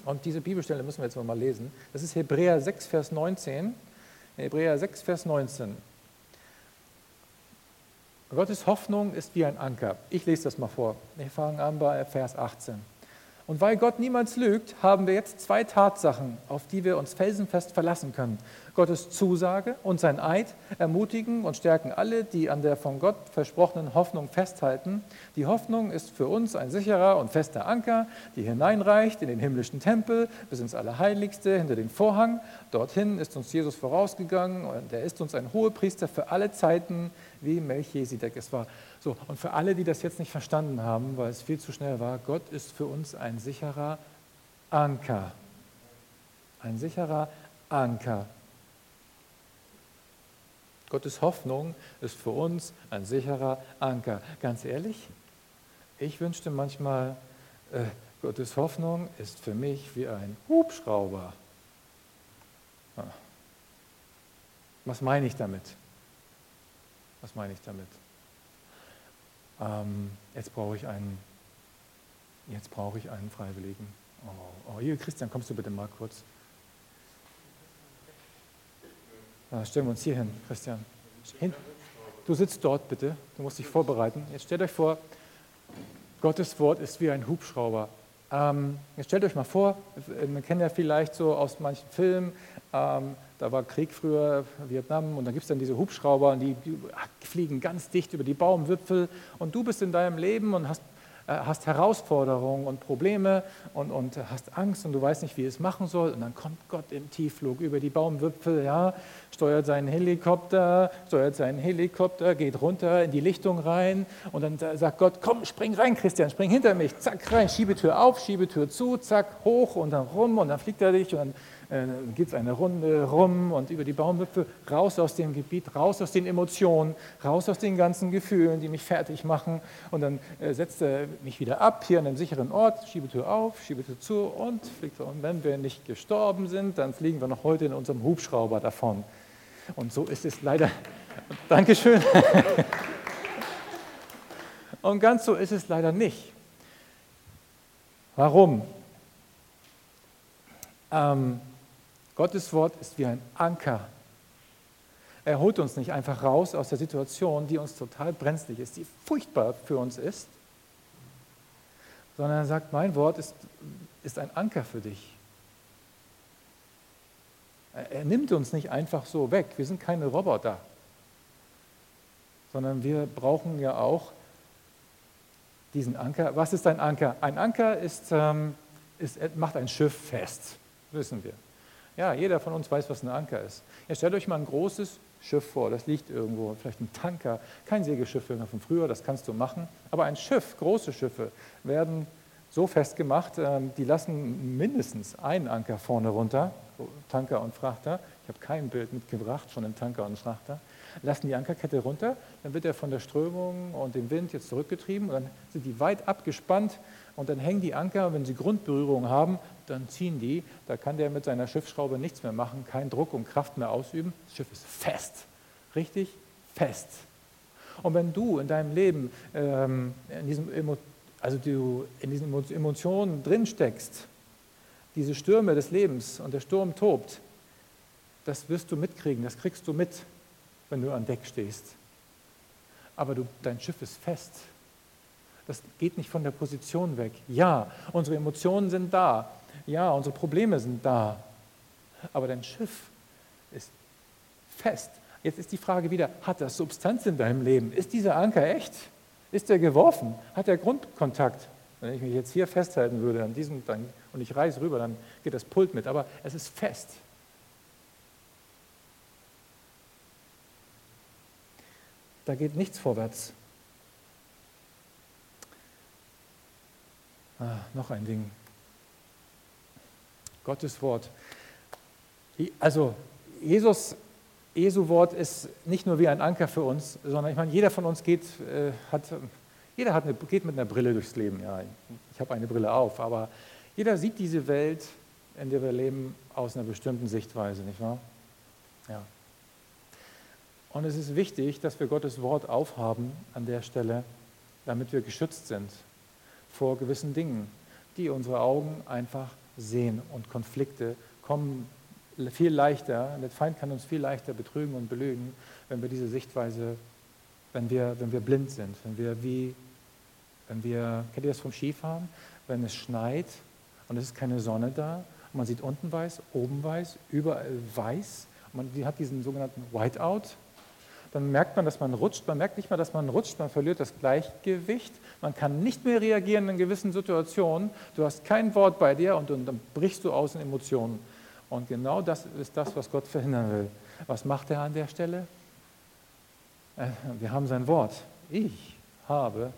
Und diese Bibelstelle müssen wir jetzt mal lesen. Das ist Hebräer 6, Vers 19. Hebräer 6, Vers 19. Gottes Hoffnung ist wie ein Anker. Ich lese das mal vor. Wir fangen an bei Vers 18. Und weil Gott niemals lügt, haben wir jetzt zwei Tatsachen, auf die wir uns felsenfest verlassen können. Gottes Zusage und sein Eid ermutigen und stärken alle, die an der von Gott versprochenen Hoffnung festhalten. Die Hoffnung ist für uns ein sicherer und fester Anker, die hineinreicht in den himmlischen Tempel bis ins Allerheiligste hinter den Vorhang. Dorthin ist uns Jesus vorausgegangen und er ist uns ein Hohepriester für alle Zeiten, wie Melchisedek es war. So, und für alle, die das jetzt nicht verstanden haben, weil es viel zu schnell war, Gott ist für uns ein sicherer Anker. Ein sicherer Anker. Gottes Hoffnung ist für uns ein sicherer Anker. Ganz ehrlich, ich wünschte manchmal, äh, Gottes Hoffnung ist für mich wie ein Hubschrauber. Ah. Was meine ich damit? Was meine ich damit? Ähm, jetzt brauche ich einen, jetzt brauche ich einen Freiwilligen. Oh, oh, hier, Christian, kommst du bitte mal kurz. Ah, stellen wir uns hier hin, Christian. Hin. Du sitzt dort bitte, du musst dich vorbereiten. Jetzt stellt euch vor, Gottes Wort ist wie ein Hubschrauber. Ähm, jetzt stellt euch mal vor, man kennt ja vielleicht so aus manchen Filmen, ähm, da war Krieg früher, Vietnam, und da gibt es dann diese Hubschrauber, und die, die, fliegen ganz dicht über die Baumwipfel. Und du bist in deinem Leben und hast, äh, hast Herausforderungen und Probleme und, und hast Angst und du weißt nicht, wie es machen soll. Und dann kommt Gott im Tiefflug über die Baumwipfel, ja, steuert seinen Helikopter, steuert seinen Helikopter, geht runter in die Lichtung rein und dann sagt Gott, komm, spring rein, Christian, spring hinter mich, zack, rein, Schiebetür auf, Schiebetür zu, zack, hoch und dann rum und dann fliegt er dich und dann äh, geht es eine Runde rum und über die Baumwipfel, raus aus dem Gebiet, raus aus den Emotionen, raus aus den ganzen Gefühlen, die mich fertig machen. Und dann äh, setzt er mich wieder ab, hier an einem sicheren Ort, Schiebetür auf, Schiebetür zu und fliegt. Und wenn wir nicht gestorben sind, dann fliegen wir noch heute in unserem Hubschrauber davon. Und so ist es leider. Dankeschön. Und ganz so ist es leider nicht. Warum? Ähm, Gottes Wort ist wie ein Anker. Er holt uns nicht einfach raus aus der Situation, die uns total brenzlig ist, die furchtbar für uns ist, sondern er sagt, mein Wort ist, ist ein Anker für dich. Er nimmt uns nicht einfach so weg. Wir sind keine Roboter, sondern wir brauchen ja auch diesen Anker. Was ist ein Anker? Ein Anker ist, ähm, ist, macht ein Schiff fest, wissen wir. Ja, jeder von uns weiß, was ein Anker ist. Jetzt stellt euch mal ein großes Schiff vor, das liegt irgendwo, vielleicht ein Tanker, kein Segelschiff von früher, das kannst du machen. Aber ein Schiff, große Schiffe, werden so festgemacht, ähm, die lassen mindestens einen Anker vorne runter, Tanker und Frachter. Ich habe kein Bild mitgebracht von einem Tanker und Frachter. Lassen die Ankerkette runter, dann wird er von der Strömung und dem Wind jetzt zurückgetrieben und dann sind die weit abgespannt und dann hängen die Anker, wenn sie Grundberührung haben, dann ziehen die. Da kann der mit seiner Schiffsschraube nichts mehr machen, keinen Druck und Kraft mehr ausüben. Das Schiff ist fest, richtig fest. Und wenn du in deinem Leben ähm, in, diesem also du in diesen Emotionen drinsteckst, diese Stürme des Lebens und der Sturm tobt, das wirst du mitkriegen, das kriegst du mit, wenn du an Deck stehst. Aber du, dein Schiff ist fest. Das geht nicht von der Position weg. Ja, unsere Emotionen sind da. Ja, unsere Probleme sind da. Aber dein Schiff ist fest. Jetzt ist die Frage wieder, hat das Substanz in deinem Leben? Ist dieser Anker echt? Ist er geworfen? Hat er Grundkontakt? Wenn ich mich jetzt hier festhalten würde an diesem dann, und ich reise rüber, dann geht das Pult mit. Aber es ist fest. Da geht nichts vorwärts. Ah, noch ein Ding. Gottes Wort. Also Jesus, Jesu Wort ist nicht nur wie ein Anker für uns, sondern ich meine, jeder von uns geht, äh, hat, jeder hat eine, geht mit einer Brille durchs Leben. Ja, ich habe eine Brille auf, aber jeder sieht diese Welt, in der wir leben, aus einer bestimmten Sichtweise, nicht wahr? Ja. Und es ist wichtig, dass wir Gottes Wort aufhaben an der Stelle, damit wir geschützt sind vor gewissen Dingen, die unsere Augen einfach sehen. Und Konflikte kommen viel leichter, der Feind kann uns viel leichter betrügen und belügen, wenn wir diese Sichtweise, wenn wir, wenn wir blind sind, wenn wir wie, wenn wir, kennt ihr das vom Skifahren? wenn es schneit und es ist keine Sonne da. Und man sieht unten weiß, oben weiß, überall weiß. Und man hat diesen sogenannten Whiteout. Dann merkt man, dass man rutscht. Man merkt nicht mal, dass man rutscht. Man verliert das Gleichgewicht. Man kann nicht mehr reagieren in gewissen Situationen. Du hast kein Wort bei dir und, und dann brichst du aus in Emotionen. Und genau das ist das, was Gott verhindern will. Was macht er an der Stelle? Äh, wir haben sein Wort. Ich habe,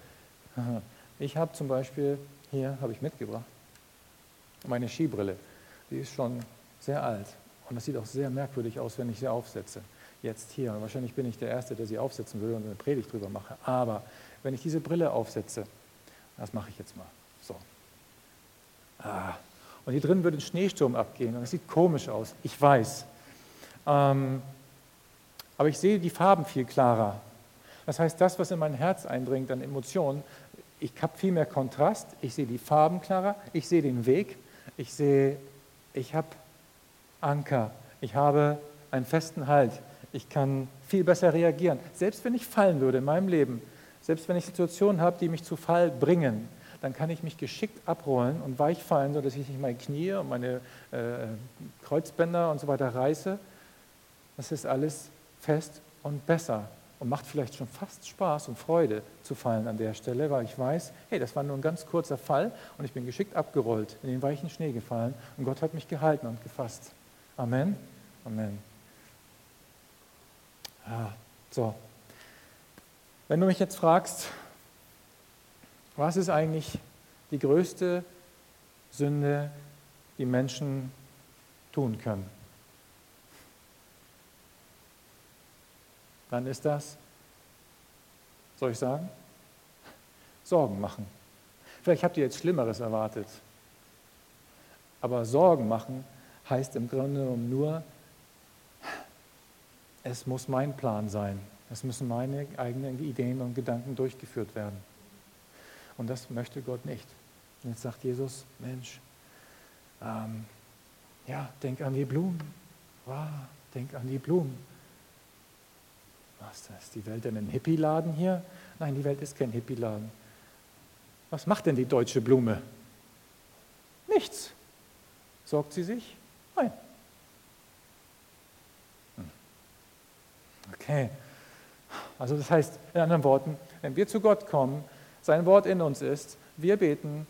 ich habe zum Beispiel, hier habe ich mitgebracht, meine Skibrille. Die ist schon sehr alt und das sieht auch sehr merkwürdig aus, wenn ich sie aufsetze. Jetzt hier. Und wahrscheinlich bin ich der Erste, der sie aufsetzen will und eine Predigt drüber mache. Aber wenn ich diese Brille aufsetze, das mache ich jetzt mal. So. Ah. Und hier drin würde ein Schneesturm abgehen und es sieht komisch aus. Ich weiß. Ähm, aber ich sehe die Farben viel klarer. Das heißt, das, was in mein Herz eindringt an Emotionen, ich habe viel mehr Kontrast, ich sehe die Farben klarer, ich sehe den Weg, ich sehe, ich habe Anker, ich habe einen festen Halt, ich kann viel besser reagieren. Selbst wenn ich fallen würde in meinem Leben, selbst wenn ich Situationen habe, die mich zu Fall bringen, dann kann ich mich geschickt abrollen und weich fallen, sodass ich nicht meine Knie und meine äh, Kreuzbänder und so weiter reiße. Das ist alles fest und besser und macht vielleicht schon fast Spaß und Freude zu fallen an der Stelle, weil ich weiß, hey, das war nur ein ganz kurzer Fall und ich bin geschickt abgerollt, in den weichen Schnee gefallen und Gott hat mich gehalten und gefasst. Amen. Amen. Ja, so. Wenn du mich jetzt fragst, was ist eigentlich die größte Sünde, die Menschen tun können? dann ist das, soll ich sagen, Sorgen machen. Vielleicht habt ihr jetzt Schlimmeres erwartet. Aber Sorgen machen heißt im Grunde genommen nur, es muss mein Plan sein. Es müssen meine eigenen Ideen und Gedanken durchgeführt werden. Und das möchte Gott nicht. Und jetzt sagt Jesus, Mensch, ähm, ja, denk an die Blumen. Wow, denk an die Blumen. Was ist das? Die Welt denn ein Hippie-Laden hier? Nein, die Welt ist kein Hippie-Laden. Was macht denn die deutsche Blume? Nichts. Sorgt sie sich? Nein. Okay. Also das heißt, in anderen Worten, wenn wir zu Gott kommen, sein Wort in uns ist, wir beten,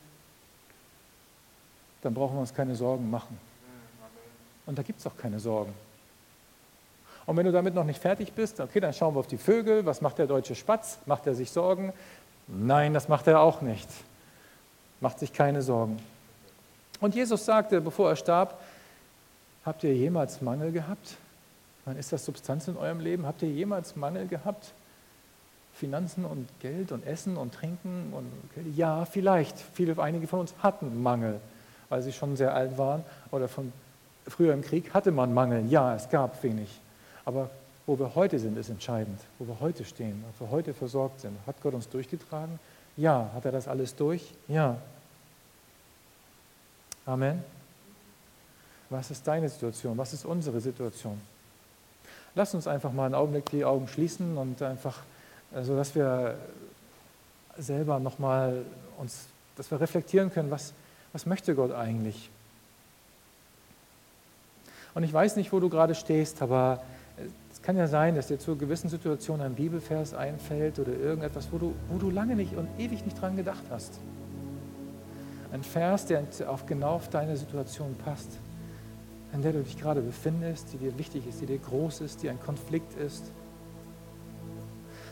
dann brauchen wir uns keine Sorgen machen. Und da gibt es auch keine Sorgen. Und wenn du damit noch nicht fertig bist, okay, dann schauen wir auf die Vögel. Was macht der deutsche Spatz? Macht er sich Sorgen? Nein, das macht er auch nicht. Macht sich keine Sorgen. Und Jesus sagte, bevor er starb, habt ihr jemals Mangel gehabt? Dann ist das Substanz in eurem Leben. Habt ihr jemals Mangel gehabt? Finanzen und Geld und Essen und Trinken und ja, vielleicht. Viele, einige von uns hatten Mangel, weil sie schon sehr alt waren oder von früher im Krieg hatte man Mangel. Ja, es gab wenig. Aber wo wir heute sind, ist entscheidend. Wo wir heute stehen, ob wir heute versorgt sind. Hat Gott uns durchgetragen? Ja. Hat er das alles durch? Ja. Amen. Was ist deine Situation? Was ist unsere Situation? Lass uns einfach mal einen Augenblick die Augen schließen und einfach, so dass wir selber nochmal uns, dass wir reflektieren können, was, was möchte Gott eigentlich? Und ich weiß nicht, wo du gerade stehst, aber es kann ja sein, dass dir zu gewissen Situationen ein Bibelvers einfällt oder irgendetwas, wo du, wo du lange nicht und ewig nicht dran gedacht hast. Ein Vers, der auf genau auf deine Situation passt, in der du dich gerade befindest, die dir wichtig ist, die dir groß ist, die ein Konflikt ist.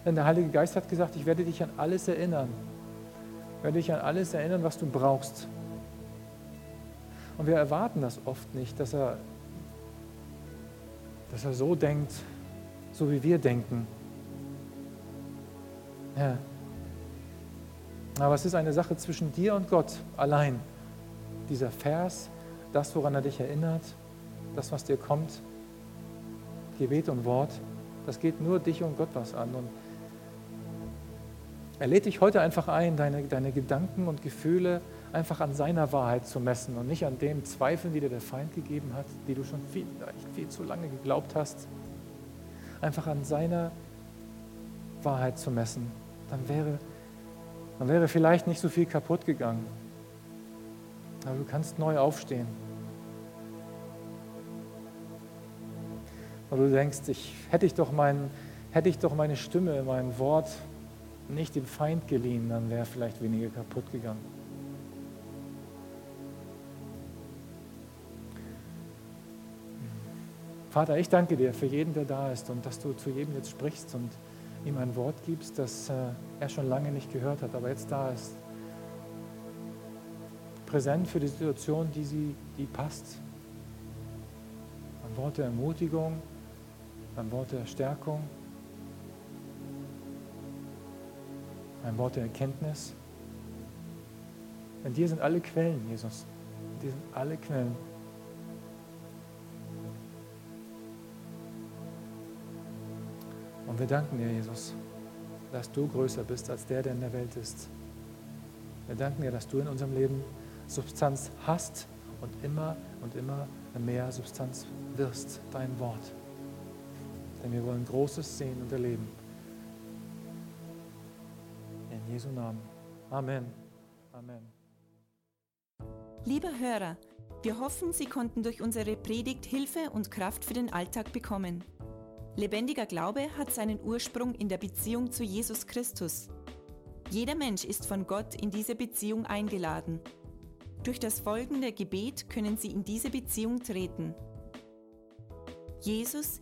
Denn der Heilige Geist hat gesagt, ich werde dich an alles erinnern. Ich werde dich an alles erinnern, was du brauchst. Und wir erwarten das oft nicht, dass er dass er so denkt, so wie wir denken. Ja. Aber es ist eine Sache zwischen dir und Gott allein. Dieser Vers, das, woran er dich erinnert, das, was dir kommt, Gebet und Wort, das geht nur dich und Gott was an. Und er lädt dich heute einfach ein, deine, deine Gedanken und Gefühle einfach an seiner Wahrheit zu messen und nicht an den Zweifeln, die dir der Feind gegeben hat, die du schon viel, viel zu lange geglaubt hast. Einfach an seiner Wahrheit zu messen. Dann wäre, dann wäre vielleicht nicht so viel kaputt gegangen. Aber du kannst neu aufstehen. Und du denkst, ich, hätte, ich doch mein, hätte ich doch meine Stimme, mein Wort nicht dem Feind geliehen, dann wäre vielleicht weniger kaputt gegangen. Vater, ich danke dir für jeden, der da ist und dass du zu jedem jetzt sprichst und ihm ein Wort gibst, das äh, er schon lange nicht gehört hat, aber jetzt da ist. Präsent für die Situation, die, sie, die passt. Ein Wort der Ermutigung, ein Wort der Stärkung, ein Wort der Erkenntnis. In dir sind alle Quellen, Jesus. In dir sind alle Quellen. Und wir danken dir, Jesus, dass du größer bist als der, der in der Welt ist. Wir danken dir, dass du in unserem Leben Substanz hast und immer und immer mehr Substanz wirst, dein Wort. Denn wir wollen Großes sehen und erleben. In Jesu Namen. Amen. Amen. Lieber Hörer, wir hoffen, Sie konnten durch unsere Predigt Hilfe und Kraft für den Alltag bekommen. Lebendiger Glaube hat seinen Ursprung in der Beziehung zu Jesus Christus. Jeder Mensch ist von Gott in diese Beziehung eingeladen. Durch das folgende Gebet können Sie in diese Beziehung treten. Jesus,